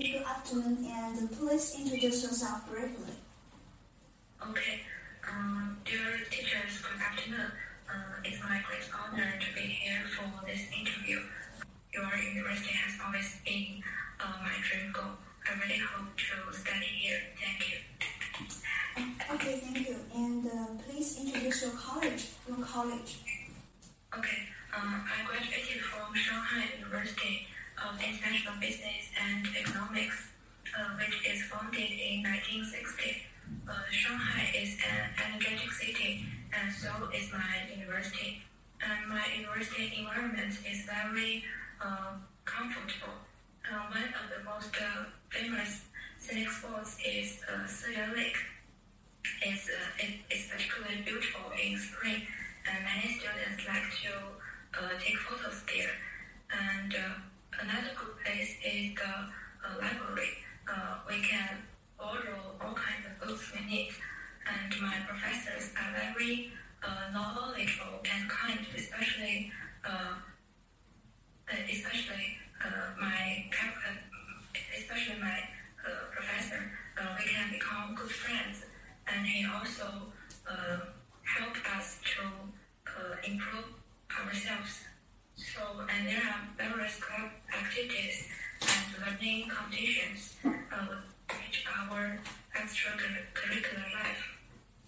Good afternoon, and please introduce yourself briefly. Okay. Um, dear teachers, good afternoon. Uh, it's my great honor to be here for this interview. Your university has always been uh, my dream goal. I really hope to study here. Thank you. Okay, thank you. And uh, please introduce your college. Your college. Okay. Uh, I graduated from Shanghai University of International Business and Economics, uh, which is founded in 1960. Uh, Shanghai is an energetic city, and so is my university. And my university environment is very uh, comfortable. Uh, one of the most uh, famous scenic spots is uh, Siyue Lake. It's, uh, it, it's particularly beautiful in spring, and many students like to take photos there. And another good place is the uh, library. Uh, we can borrow all kinds of books we need, and my professors are very uh, knowledgeable and kind, especially uh, uh, especially uh, my uh, especially my professor. We can become good friends, and he also uh, help us to improve ourselves. So, and there are various club activities and learning competitions uh, which our extracurricular life.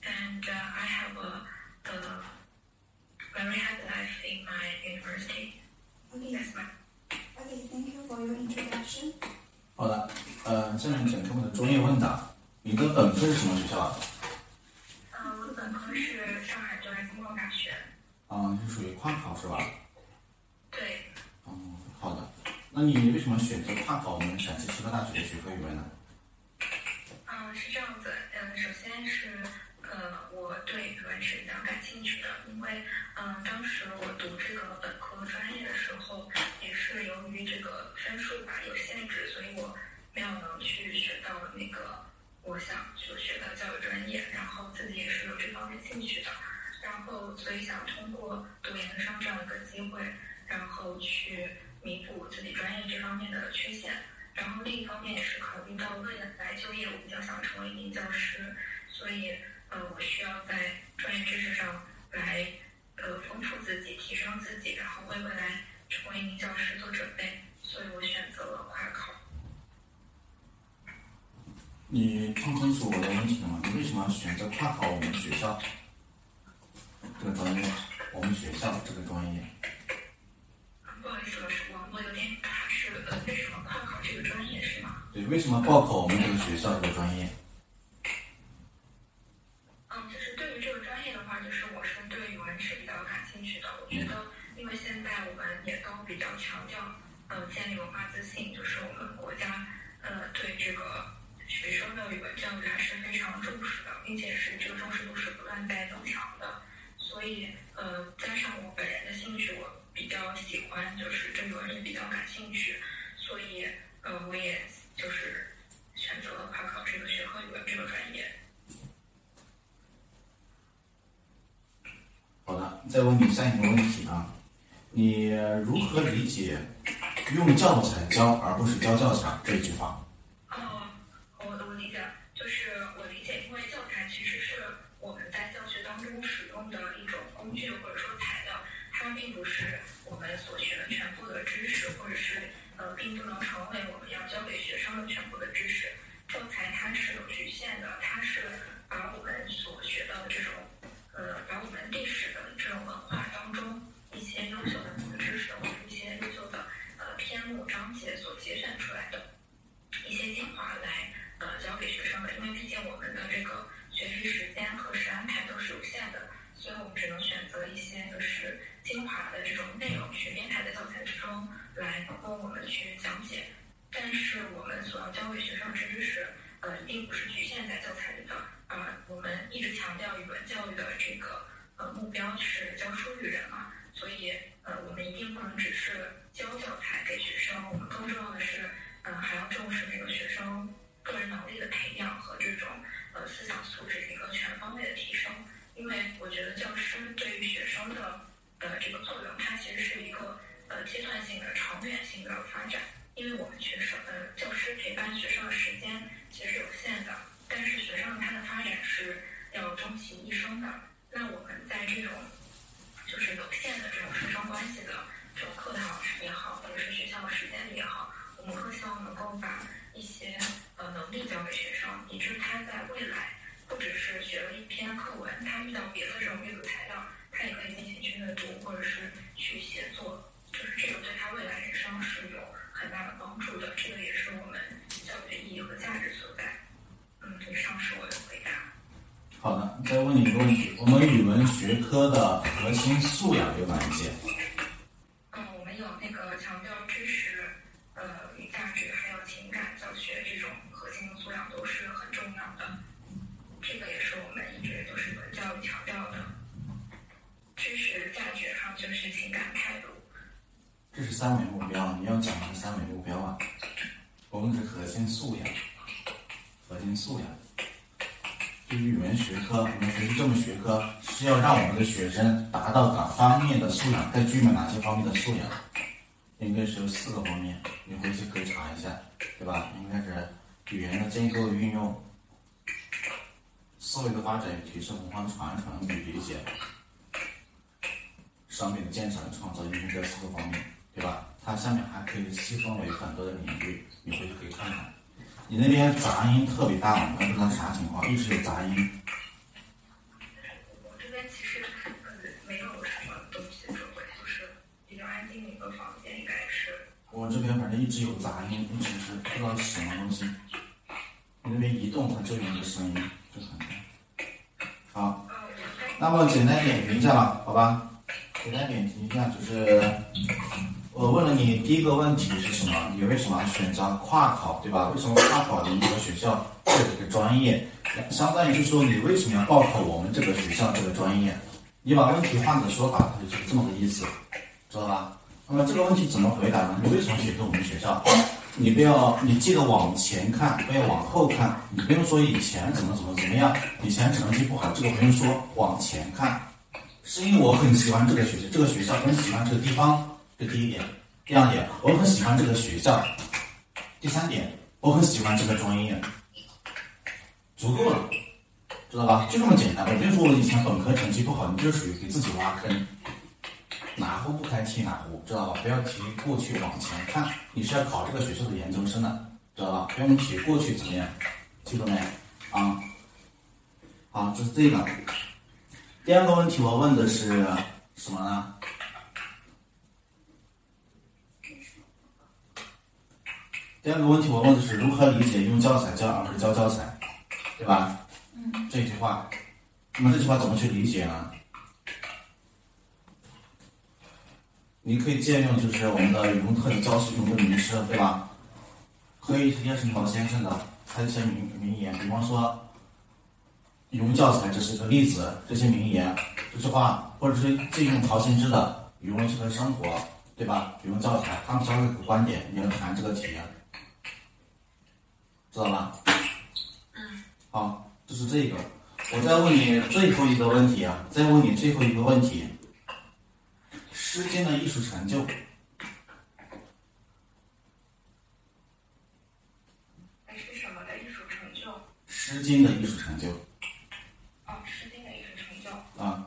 And uh, I have a, a very happy life in my university. Okay. That's my Okay, thank you for your introduction. 好的，呃，下面请出我们的专业问答。你的本科是什么学校的？呃，我的本科是上海交大经贸大学。啊、是属于跨考是吧？ 那你为什么选择跨考我们陕西师范大学的学科语文呢？嗯，是这样子。嗯，首先是呃，我对语文是比较感兴趣的，因为嗯，当时我读这个本科专业的时候，也是由于这个分数吧有限制，所以我没有能去学到那个我想就学的教育专业，然后自己也是有这方面兴趣的，然后所以想通过读研究生这样一个机会，然后去弥补自己专业这方面的缺陷。然后另一方面也是考虑到未来就业，我比较想成为一名教师，所以呃，我需要在专业知识上来呃丰富自己、提升自己，然后为未来成为一名教师做准备，所以我选择了跨考。你听清楚我的问题了吗？你为什么选择跨考我们学校这个专业？我们学校这个专业？不好意思，老师，为什么报考我们这个学校这个专业？嗯，就是对于这个专业的话，就是我是对语文是比较感兴趣的。我觉得，因为现在我们也都比较强调，呃，建立文化自信，就是我们国家，呃，对这个学生的语文教育还是非常重视的，并且是这个重视度是不断在增强的。所以，呃，加上我本人的兴趣，我比较喜欢，就是对语文也比较感兴趣，所以，呃，我也就是选择了跨考这个学科语文这个专业。好的，再问你下一个问题啊，你如何理解“用教材教而不是教教材”这一句话？哦，我我理解，就是我理解，因为教材其实是我们在教学当中使用的一种工具或者说材料，它并不是我们所学的全部的知识，或者是呃，并不能成为我们要教给学生的全部的知识。教材它是有局限的，它是把我们所学到的这种呃，把我们历史的这种文化当中一些优秀的知识或者一些优秀的呃篇目章节所节选出来的。一些精华来呃教给学生的，因为毕竟我们的这个学习时间和时安排都是有限的，所以我们只能选择一些就是精华的这种内容去编排在教材之中来供我们去讲解。但是我们所要教给学生的知识，呃，并不是局限在教材里的，啊、我们一直强调语文教育的这个呃目标是教书育人嘛，所以呃，我们一定不能只是教教材给学生，我们更重要的是。嗯，还要重视每个学生个人能力的培养和这种呃思想素质的一个全方位的提升。因为我觉得教师对于学生的呃这个作用，它其实是一个呃阶段性的、长远性的发展。因为我们学生呃教师陪伴学生的时间其实有限的他在未来不只是学了一篇课文他遇到别的这种阅读材料他也可以进行去阅读或者是去写作。就是这个对他未来人生是有很大的帮助的这个也是我们教育的意义和价值所在。嗯以上是我的回答。好的再问你一个问题我们语文学科的核心素养有哪一些？嗯我们有那个强调知识呃价值，还有情感教学这种核心的素养都是很重要的。这个也是我们一直都是教育强调的。知识、价值，还有就是情感态度。这是三维目标，你要讲的三维目标啊。我们是核心素养，核心素养。对于语文学科，我们学习这门学科是要让我们的学生达到哪方面的素养？该具备哪些方面的素养？应该是有四个方面，你回去可以查一下，对吧？应该是语言的建构运用、思维的发展与提升、文化传承与理解、商品的建设和创造，应该这四个方面，对吧？它下面还可以细分为很多的领域，你回去可以看看。你那边杂音特别大，我不知道啥情况，一直有杂音。我这边其实呃没有什么东西周围，就是比较安静的一个房间，应该是。我这边反正一直有杂音，一直是不知道是什么东西。你那边移动它就有一个声音，就很大。好，那么简单点评一下吧，好吧？简单点评一下，就是我问了你第一个问题是什么？你为什么选择跨考，对吧？为什么跨考你们这个学校这个专业？相当于就是说你为什么要报考我们这个学校这个专业？你把问题换个说法，它就是这么个意思，知道吧？那么这个问题怎么回答呢？你为什么选择我们学校？你不要，你记得往前看，不要往后看。你不用说以前怎么怎么怎么样，以前成绩不好，这个不用说，往前看。是因为我很喜欢这个学校，这个学校很喜欢这个地方，这第一点。第二点，我很喜欢这个学校。第三点，我很喜欢这个专业，足够了，知道吧？就这么简单。我不用说我以前本科成绩不好，你就属于给自己挖坑。不开提哪壶，知道吧？不要提过去往前看，你是要考这个学校的研究生的，知道吧？不用提过去怎么样，记住没？啊，好，这是这个。第二个问题我问的是什么呢？第二个问题我问的是如何理解用教材教而不是教教材，对吧？嗯。这句话，那么这句话怎么去理解呢？你可以借用就是我们的语文课的教师用的名师，对吧？可以直接是陶先生的他一些名名言，比方说“语文教材”这是个例子，这些名言这句话，或者是借用陶行知的《语文适合生活》，对吧？语文教材，他们教了一个观点，你要谈这个题，知道吧？嗯。好，这是这个。我再问你最后一个问题啊，再问你最后一个问题。《诗经》的艺术成就，还是什么的艺术成就？《诗经》的艺术成就哦，《诗经》的艺术成就。啊，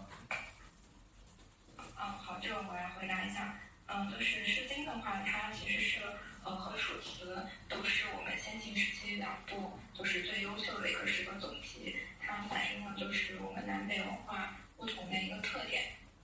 嗯，好，这个我来回答一下。嗯，就是《诗经》的话，它其实是呃和《楚辞》都是我们先秦时期两部就是最优秀的一个诗歌总集，它反映了就是我们南北文化不同的一个特点。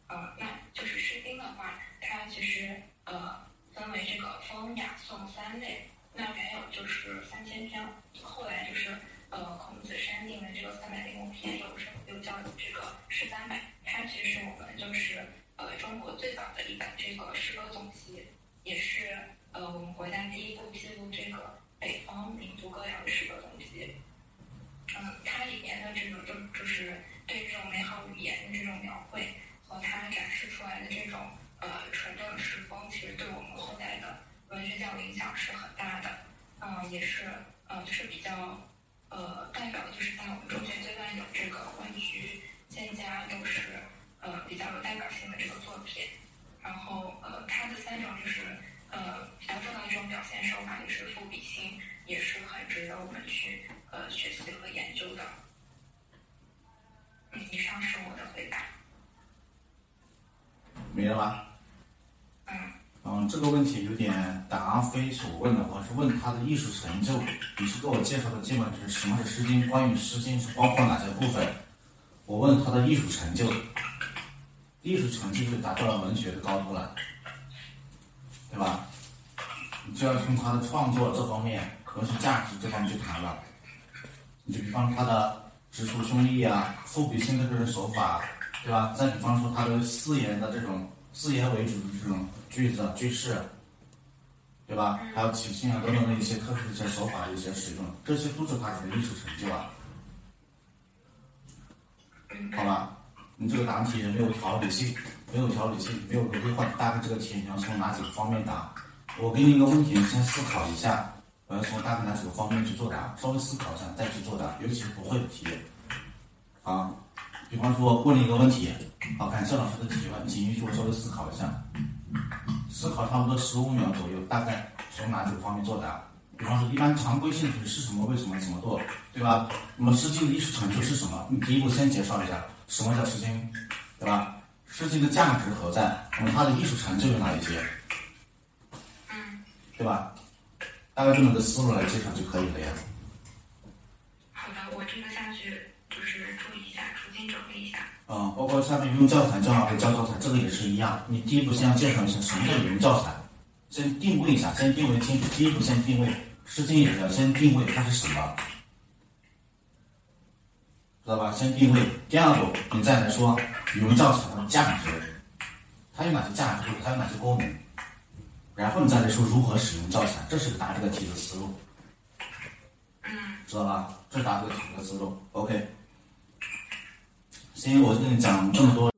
呃，那就是《诗经》的话，它其实呃分为这个风、雅、颂三类。那原有就是三千篇，后来就是呃孔子删定的这个三百零五篇，又是又叫这个诗三百。它其实我们就是呃中国最早的一本这个诗歌总集，也是呃我们国家第一部记录这个北方民族歌谣的诗歌总集。嗯，它里面的这个就就是也是呃就是比较呃代表的就是在我们中学阶段有这个《问渠》《蒹葭》都是呃比较有代表性的这个作品。然后呃它的三种就是呃比较重要的一种表现手法，也是赋比兴，也是很值得我们去呃学习和研究的。以上是我的回答。没了吧？嗯。这个问题有点答非所问的，我是问他的艺术成就。你是给我介绍的基本是什么是《诗经》，关于《诗经》是包括哪些部分？我问他的艺术成就，艺术成就就达到了文学的高度了，对吧？你就要从他的创作这方面，核心价值这方面去谈了。你就比方他的直抒胸臆啊，赋比兴的这种手法，对吧？再比方说他的四言的这种字言为主的这种句子句式，对吧？还有起兴啊等等的一些特殊的一些手法的一些使用，这些都是它的艺术成就啊。好吧，你这个答题没有条理性，没有条理性，没有逻辑化，大概这个题你要从哪几个方面答？我给你一个问题，你先思考一下，我要从大概哪几个方面去作答，稍微思考一下再去作答，尤其是不会的题。啊，比方说问你一个问题，好，感谢老师的提问，请允许我稍微思考一下，思考差不多十五秒左右，大概从哪几个方面作答？比方说，一般常规性题是什么？为什么？怎么做？对吧？那么《诗经》的艺术成就是什么？你第一步先介绍一下什么叫《诗经》，对吧？《诗经》的价值何在？那么它的艺术成就有哪一些？嗯，对吧？大概这么个思路来介绍就可以了呀。好的，我这个下去就是注意一下，重新整理一下。嗯，包括下面用教材教哪会教教材，这个也是一样。你第一步先要介绍一下什么叫语文教材，先定位一下，先定位清楚。第一步先定位，《诗经》也是要先定位它是什么，知道吧？先定位。第二步，你再来说语文教材的价值，它有哪些价值，它有哪些功能，然后你再来说如何使用教材，这是答这个题的思路，嗯，知道吧？这是答这个题的思路。OK，行，我跟你讲这么多。